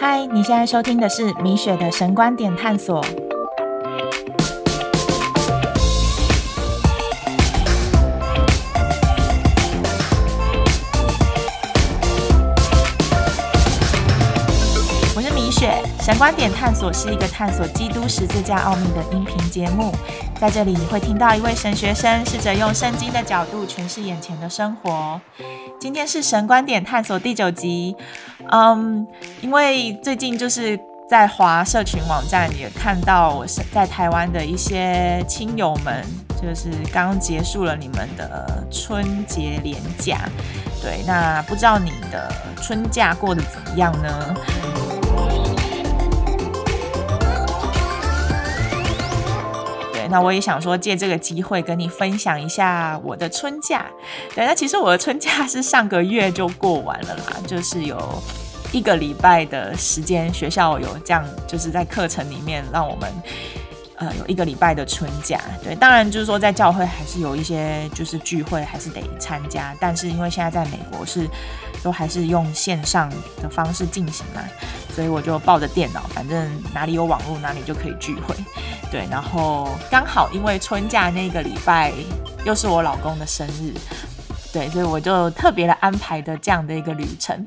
嗨，你现在收听的是米雪的神观点探索。神观点探索是一个探索基督十字架奥秘的音频节目。在这里，你会听到一位神学生试着用圣经的角度诠释眼前的生活。今天是神观点探索第九集。嗯，因为最近就是在华社群网站也看到我在台湾的一些亲友们，就是刚结束了你们的春节连假。对，那不知道你的春假过得怎么样呢？那我也想说借这个机会跟你分享一下我的春假。对，那其实我的春假是上个月就过完了啦，就是有一个礼拜的时间，学校有这样，就是在课程里面让我们呃有一个礼拜的春假。对，当然就是说在教会还是有一些就是聚会还是得参加，但是因为现在在美国是都还是用线上的方式进行嘛，所以我就抱着电脑，反正哪里有网络哪里就可以聚会。对，然后刚好因为春假那个礼拜又是我老公的生日，对，所以我就特别的安排的这样的一个旅程。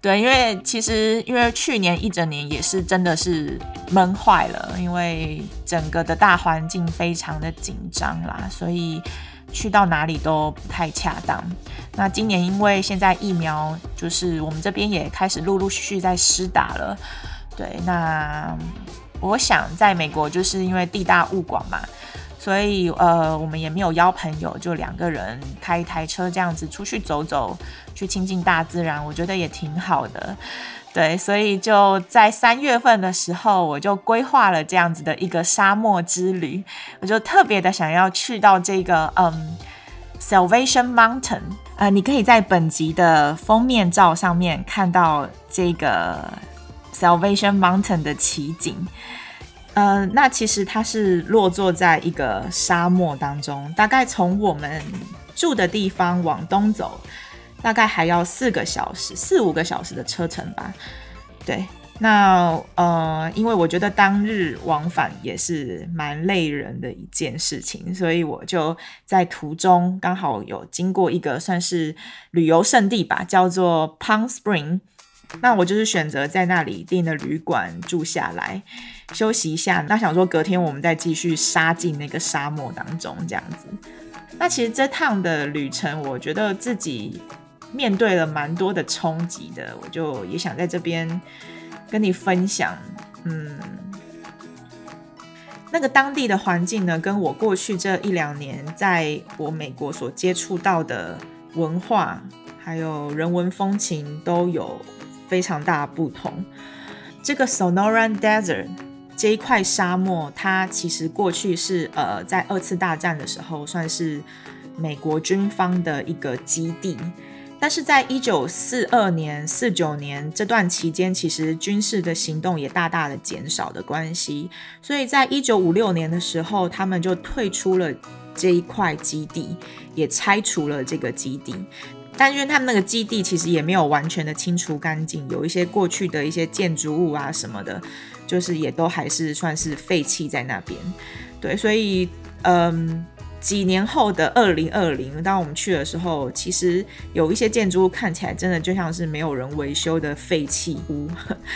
对，因为其实因为去年一整年也是真的是闷坏了，因为整个的大环境非常的紧张啦，所以去到哪里都不太恰当。那今年因为现在疫苗就是我们这边也开始陆陆续续在施打了，对，那我想在美国就是因为地大物广嘛。所以，呃，我们也没有邀朋友，就两个人开一台车这样子出去走走，去亲近大自然，我觉得也挺好的。对，所以就在三月份的时候，我就规划了这样子的一个沙漠之旅，我就特别的想要去到这个，嗯，Salvation Mountain。呃，你可以在本集的封面照上面看到这个 Salvation Mountain 的奇景。呃，那其实它是落座在一个沙漠当中，大概从我们住的地方往东走，大概还要四个小时、四五个小时的车程吧。对，那呃，因为我觉得当日往返也是蛮累人的一件事情，所以我就在途中刚好有经过一个算是旅游胜地吧，叫做 Palm Spring。那我就是选择在那里订的旅馆住下来，休息一下。那想说隔天我们再继续杀进那个沙漠当中，这样子。那其实这趟的旅程，我觉得自己面对了蛮多的冲击的，我就也想在这边跟你分享。嗯，那个当地的环境呢，跟我过去这一两年在我美国所接触到的文化还有人文风情都有。非常大的不同。这个 Sonoran Desert 这一块沙漠，它其实过去是呃，在二次大战的时候算是美国军方的一个基地。但是在一九四二年、四九年这段期间，其实军事的行动也大大的减少的关系，所以在一九五六年的时候，他们就退出了这一块基地，也拆除了这个基地。但因为他们那个基地其实也没有完全的清除干净，有一些过去的一些建筑物啊什么的，就是也都还是算是废弃在那边。对，所以嗯，几年后的二零二零，当我们去的时候，其实有一些建筑物看起来真的就像是没有人维修的废弃屋。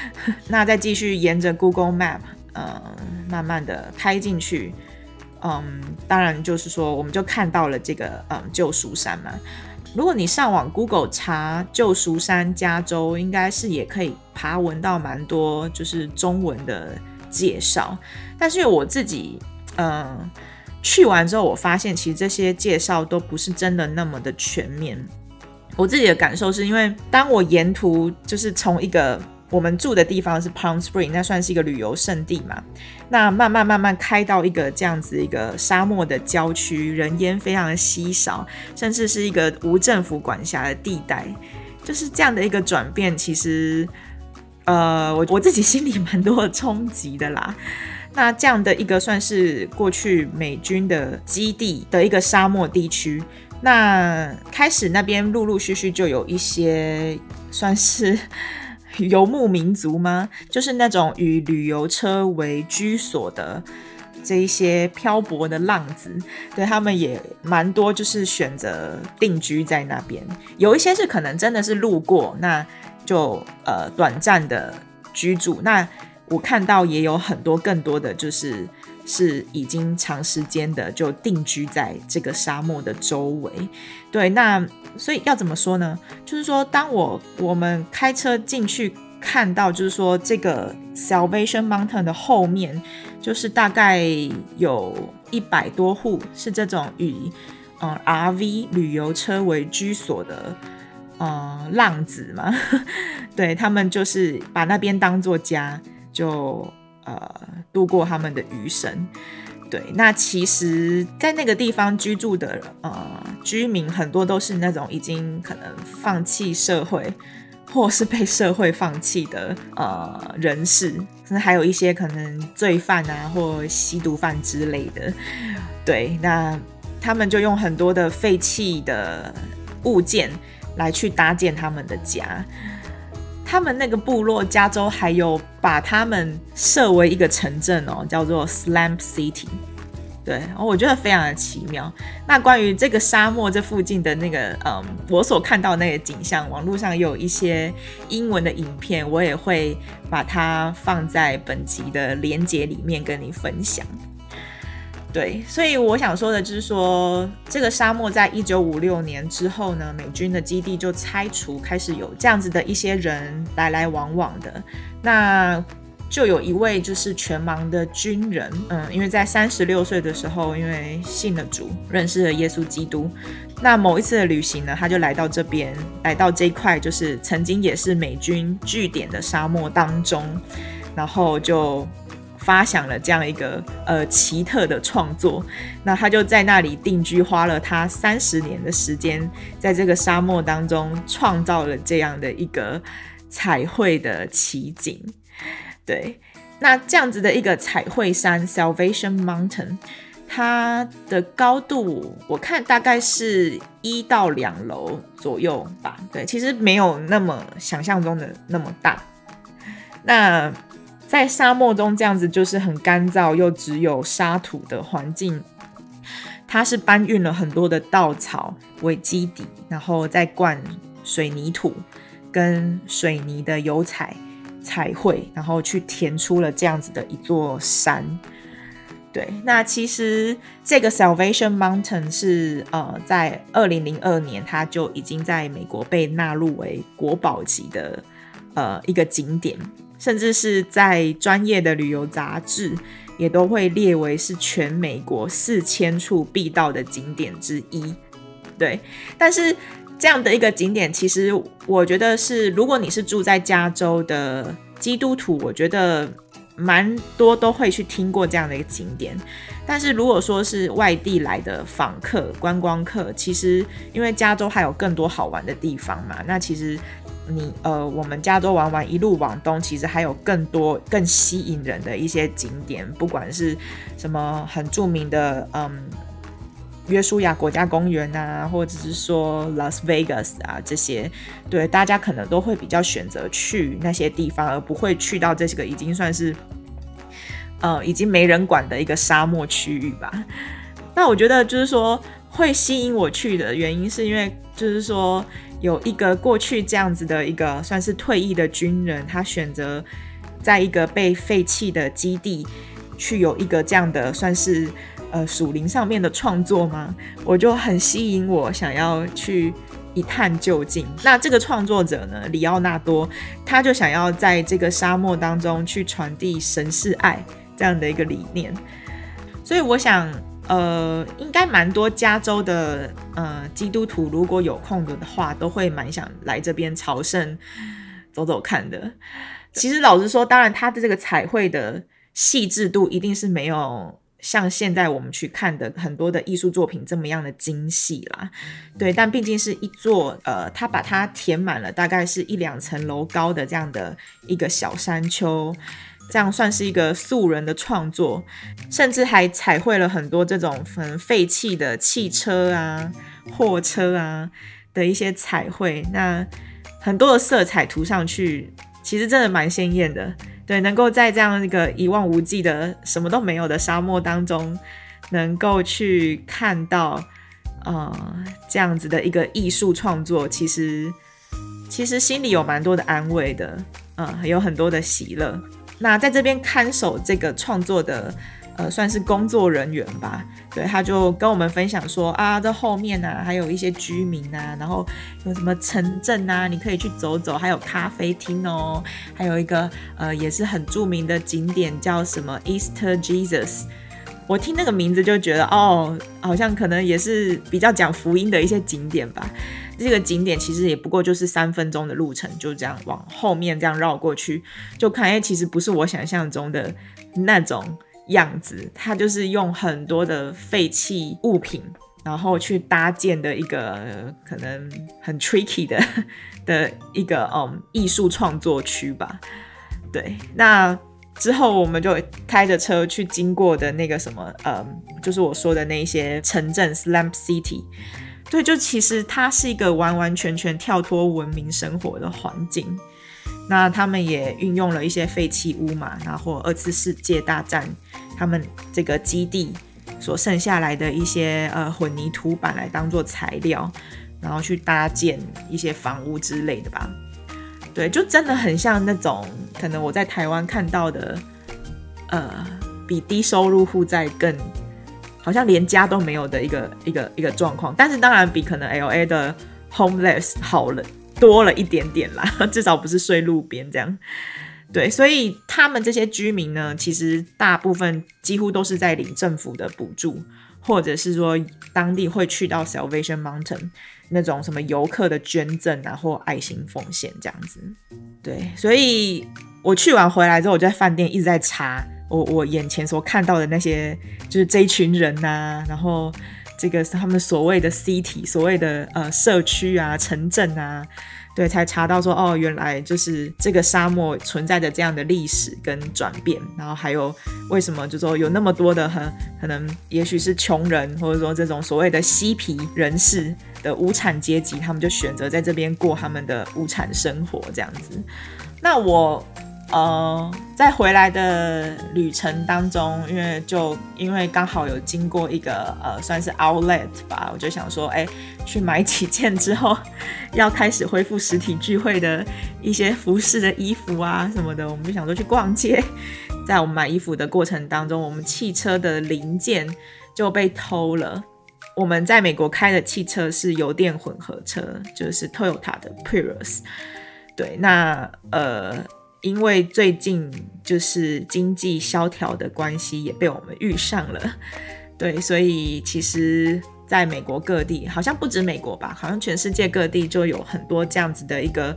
那再继续沿着 Google Map，嗯，慢慢的开进去，嗯，当然就是说，我们就看到了这个嗯救赎山嘛。如果你上网 Google 查旧赎山加州，应该是也可以爬文到蛮多就是中文的介绍。但是我自己，嗯，去完之后，我发现其实这些介绍都不是真的那么的全面。我自己的感受是因为，当我沿途就是从一个我们住的地方是 Palm Spring，那算是一个旅游胜地嘛。那慢慢慢慢开到一个这样子一个沙漠的郊区，人烟非常的稀少，甚至是一个无政府管辖的地带，就是这样的一个转变。其实，呃，我我自己心里蛮多的冲击的啦。那这样的一个算是过去美军的基地的一个沙漠地区，那开始那边陆陆续续就有一些算是。游牧民族吗？就是那种以旅游车为居所的这一些漂泊的浪子，对他们也蛮多，就是选择定居在那边。有一些是可能真的是路过，那就呃短暂的居住。那我看到也有很多更多的就是是已经长时间的就定居在这个沙漠的周围。对，那。所以要怎么说呢？就是说，当我我们开车进去看到，就是说这个 Salvation Mountain 的后面，就是大概有一百多户是这种以嗯 RV 旅游车为居所的嗯浪子嘛，对他们就是把那边当做家，就呃度过他们的余生。对，那其实，在那个地方居住的呃居民很多都是那种已经可能放弃社会，或是被社会放弃的呃人士，甚至还有一些可能罪犯啊或吸毒犯之类的。对，那他们就用很多的废弃的物件来去搭建他们的家。他们那个部落，加州还有把他们设为一个城镇哦，叫做 Slump City。对，我觉得非常的奇妙。那关于这个沙漠这附近的那个，嗯，我所看到那个景象，网络上有一些英文的影片，我也会把它放在本集的连接里面跟你分享。对，所以我想说的就是说，这个沙漠在一九五六年之后呢，美军的基地就拆除，开始有这样子的一些人来来往往的。那就有一位就是全盲的军人，嗯，因为在三十六岁的时候，因为信了主，认识了耶稣基督。那某一次的旅行呢，他就来到这边，来到这块就是曾经也是美军据点的沙漠当中，然后就。发想了这样一个呃奇特的创作，那他就在那里定居，花了他三十年的时间，在这个沙漠当中创造了这样的一个彩绘的奇景。对，那这样子的一个彩绘山 Salvation Mountain，它的高度我看大概是一到两楼左右吧。对，其实没有那么想象中的那么大。那在沙漠中这样子就是很干燥又只有沙土的环境，它是搬运了很多的稻草为基底，然后再灌水泥土跟水泥的油彩彩绘，然后去填出了这样子的一座山。对，那其实这个 Salvation Mountain 是呃在二零零二年，它就已经在美国被纳入为国宝级的呃一个景点。甚至是在专业的旅游杂志，也都会列为是全美国四千处必到的景点之一。对，但是这样的一个景点，其实我觉得是，如果你是住在加州的基督徒，我觉得蛮多都会去听过这样的一个景点。但是如果说是外地来的访客、观光客，其实因为加州还有更多好玩的地方嘛，那其实。你呃，我们加州玩完一路往东，其实还有更多更吸引人的一些景点，不管是什么很著名的嗯约书亚国家公园啊，或者是说 Las Vegas 啊这些，对大家可能都会比较选择去那些地方，而不会去到这个已经算是呃已经没人管的一个沙漠区域吧。那我觉得就是说会吸引我去的原因，是因为就是说。有一个过去这样子的一个算是退役的军人，他选择在一个被废弃的基地去有一个这样的算是呃属灵上面的创作吗？我就很吸引我，想要去一探究竟。那这个创作者呢，里奥纳多，他就想要在这个沙漠当中去传递神是爱这样的一个理念，所以我想。呃，应该蛮多加州的呃基督徒，如果有空的的话，都会蛮想来这边朝圣走走看的。其实老实说，当然它的这个彩绘的细致度一定是没有像现在我们去看的很多的艺术作品这么样的精细啦。对，但毕竟是一座呃，它把它填满了，大概是一两层楼高的这样的一个小山丘。这样算是一个素人的创作，甚至还彩绘了很多这种很废弃的汽车啊、货车啊的一些彩绘。那很多的色彩涂上去，其实真的蛮鲜艳的。对，能够在这样一个一望无际的什么都没有的沙漠当中，能够去看到呃这样子的一个艺术创作，其实其实心里有蛮多的安慰的，嗯，有很多的喜乐。那在这边看守这个创作的。呃，算是工作人员吧，对，他就跟我们分享说啊，这后面呢还有一些居民啊，然后有什么城镇啊，你可以去走走，还有咖啡厅哦，还有一个呃也是很著名的景点叫什么 Easter Jesus，我听那个名字就觉得哦，好像可能也是比较讲福音的一些景点吧。这个景点其实也不过就是三分钟的路程，就这样往后面这样绕过去，就看哎，其实不是我想象中的那种。样子，它就是用很多的废弃物品，然后去搭建的一个可能很 tricky 的的一个嗯艺术创作区吧。对，那之后我们就开着车去经过的那个什么，嗯，就是我说的那些城镇，slum City。对，就其实它是一个完完全全跳脱文明生活的环境。那他们也运用了一些废弃屋嘛，然后二次世界大战他们这个基地所剩下来的一些呃混凝土板来当做材料，然后去搭建一些房屋之类的吧。对，就真的很像那种可能我在台湾看到的，呃，比低收入户在更好像连家都没有的一个一个一个状况。但是当然比可能 L A 的 homeless 好了。多了一点点啦，至少不是睡路边这样。对，所以他们这些居民呢，其实大部分几乎都是在领政府的补助，或者是说当地会去到 Salvation Mountain 那种什么游客的捐赠啊，或爱心奉献这样子。对，所以我去完回来之后，我就在饭店一直在查我我眼前所看到的那些，就是这一群人呐，然后。这个他们所谓的 city，所谓的呃社区啊、城镇啊，对，才查到说哦，原来就是这个沙漠存在着这样的历史跟转变，然后还有为什么就说有那么多的很可能，也许是穷人，或者说这种所谓的嬉皮人士的无产阶级，他们就选择在这边过他们的无产生活这样子。那我。呃，在回来的旅程当中，因为就因为刚好有经过一个呃，算是 outlet 吧，我就想说，哎，去买几件之后要开始恢复实体聚会的一些服饰的衣服啊什么的，我们就想说去逛街。在我们买衣服的过程当中，我们汽车的零件就被偷了。我们在美国开的汽车是油电混合车，就是 Toyota 的 Prius。对，那呃。因为最近就是经济萧条的关系，也被我们遇上了，对，所以其实在美国各地，好像不止美国吧，好像全世界各地就有很多这样子的一个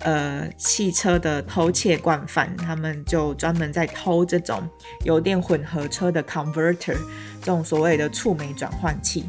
呃汽车的偷窃惯犯，他们就专门在偷这种油电混合车的 converter，这种所谓的触媒转换器，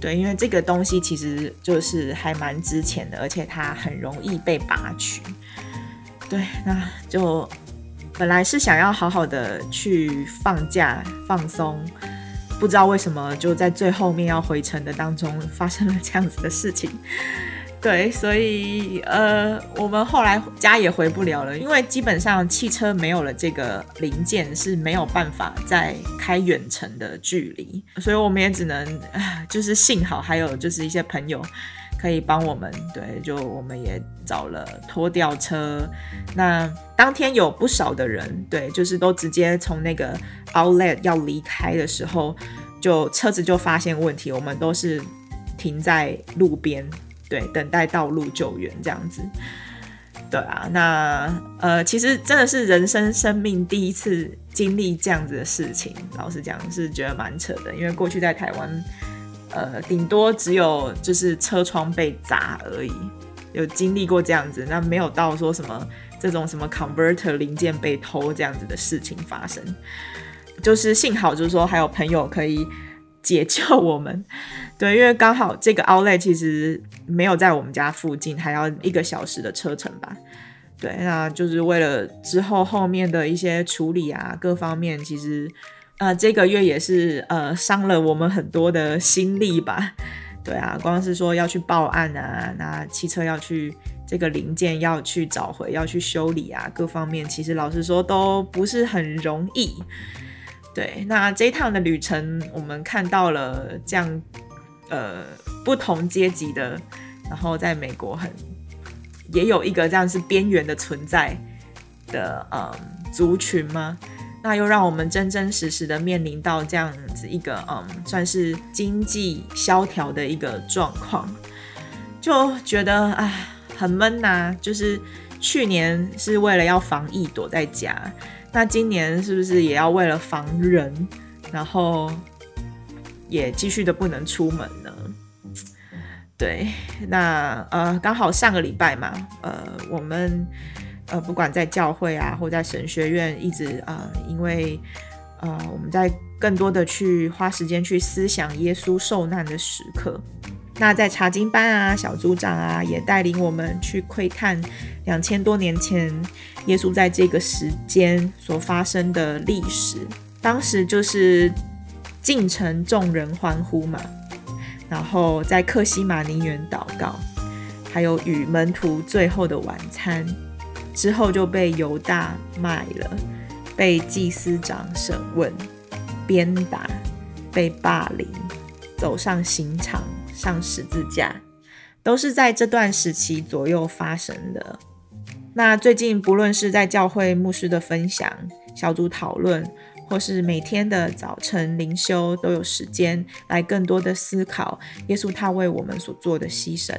对，因为这个东西其实就是还蛮值钱的，而且它很容易被拔取。对，那就本来是想要好好的去放假放松，不知道为什么就在最后面要回程的当中发生了这样子的事情。对，所以呃，我们后来家也回不了了，因为基本上汽车没有了这个零件是没有办法再开远程的距离，所以我们也只能，就是幸好还有就是一些朋友。可以帮我们，对，就我们也找了拖吊车。那当天有不少的人，对，就是都直接从那个 Outlet 要离开的时候，就车子就发现问题，我们都是停在路边，对，等待道路救援这样子。对啊，那呃，其实真的是人生生命第一次经历这样子的事情，老实讲是觉得蛮扯的，因为过去在台湾。呃，顶多只有就是车窗被砸而已，有经历过这样子，那没有到说什么这种什么 converter 零件被偷这样子的事情发生。就是幸好就是说还有朋友可以解救我们，对，因为刚好这个 outlet 其实没有在我们家附近，还要一个小时的车程吧。对，那就是为了之后后面的一些处理啊，各方面其实。呃，这个月也是呃伤了我们很多的心力吧，对啊，光是说要去报案啊，那汽车要去这个零件要去找回、要去修理啊，各方面其实老实说都不是很容易。对，那这一趟的旅程，我们看到了这样呃不同阶级的，然后在美国很也有一个这样是边缘的存在的嗯族群吗？那又让我们真真实实的面临到这样子一个嗯算是经济萧条的一个状况，就觉得唉。很闷呐，就是去年是为了要防疫躲在家，那今年是不是也要为了防人，然后也继续的不能出门呢？对，那呃刚好上个礼拜嘛，呃我们呃不管在教会啊或在神学院，一直啊因为呃我们在更多的去花时间去思想耶稣受难的时刻。那在查经班啊，小组长啊，也带领我们去窥探两千多年前耶稣在这个时间所发生的历史。当时就是进城众人欢呼嘛，然后在克西马尼园祷告，还有与门徒最后的晚餐之后，就被犹大卖了，被祭司长审问、鞭打、被霸凌，走上刑场。上十字架，都是在这段时期左右发生的。那最近不论是在教会牧师的分享、小组讨论，或是每天的早晨灵修，都有时间来更多的思考耶稣他为我们所做的牺牲。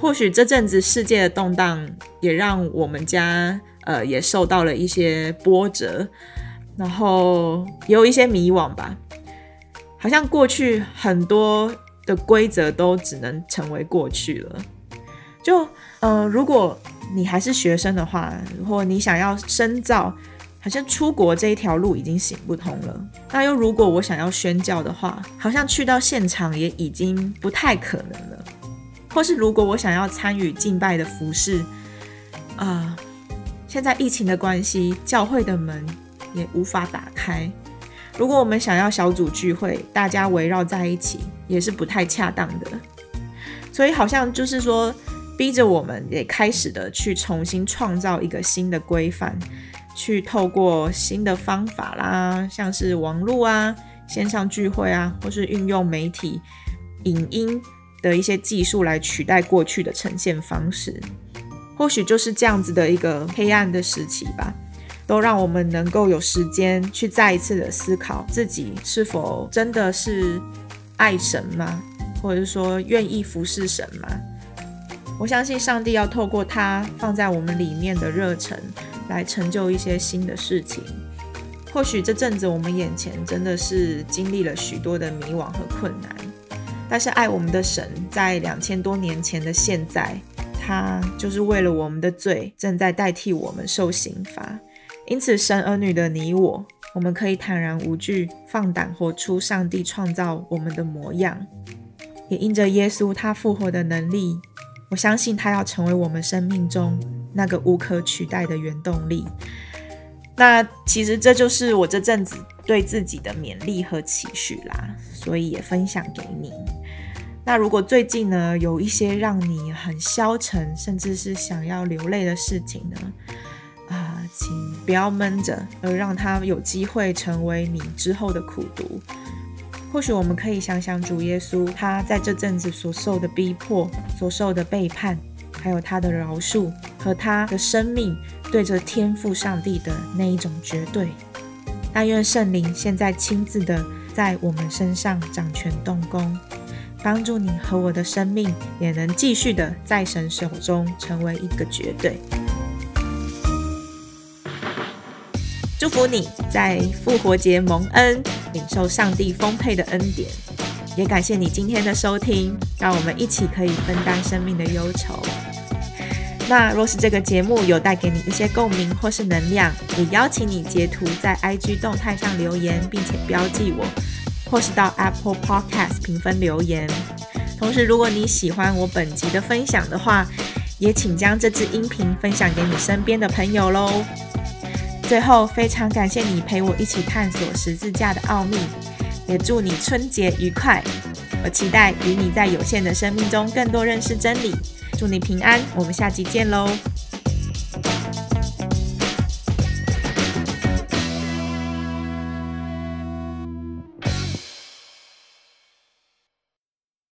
或许这阵子世界的动荡，也让我们家呃也受到了一些波折，然后也有一些迷惘吧。好像过去很多。的规则都只能成为过去了。就呃，如果你还是学生的话，或你想要深造，好像出国这一条路已经行不通了。那又如果我想要宣教的话，好像去到现场也已经不太可能了。或是如果我想要参与敬拜的服饰，啊，现在疫情的关系，教会的门也无法打开。如果我们想要小组聚会，大家围绕在一起，也是不太恰当的。所以好像就是说，逼着我们也开始的去重新创造一个新的规范，去透过新的方法啦，像是网络啊、线上聚会啊，或是运用媒体、影音的一些技术来取代过去的呈现方式。或许就是这样子的一个黑暗的时期吧。都让我们能够有时间去再一次的思考自己是否真的是爱神吗？或者说愿意服侍神吗？我相信上帝要透过他放在我们里面的热忱，来成就一些新的事情。或许这阵子我们眼前真的是经历了许多的迷惘和困难，但是爱我们的神在两千多年前的现在，他就是为了我们的罪，正在代替我们受刑罚。因此，神儿女的你我，我们可以坦然无惧、放胆活出上帝创造我们的模样。也因着耶稣他复活的能力，我相信他要成为我们生命中那个无可取代的原动力。那其实这就是我这阵子对自己的勉励和期许啦，所以也分享给你。那如果最近呢，有一些让你很消沉，甚至是想要流泪的事情呢？啊，请不要闷着，而让他有机会成为你之后的苦读。或许我们可以想想主耶稣，他在这阵子所受的逼迫、所受的背叛，还有他的饶恕和他的生命对着天赋上帝的那一种绝对。但愿圣灵现在亲自的在我们身上掌权动工，帮助你和我的生命也能继续的在神手中成为一个绝对。祝福你在复活节蒙恩，领受上帝丰沛的恩典。也感谢你今天的收听，让我们一起可以分担生命的忧愁。那若是这个节目有带给你一些共鸣或是能量，也邀请你截图在 IG 动态上留言，并且标记我，或是到 Apple Podcast 评分留言。同时，如果你喜欢我本集的分享的话，也请将这支音频分享给你身边的朋友喽。最后，非常感谢你陪我一起探索十字架的奥秘，也祝你春节愉快。我期待与你在有限的生命中更多认识真理，祝你平安，我们下集见喽。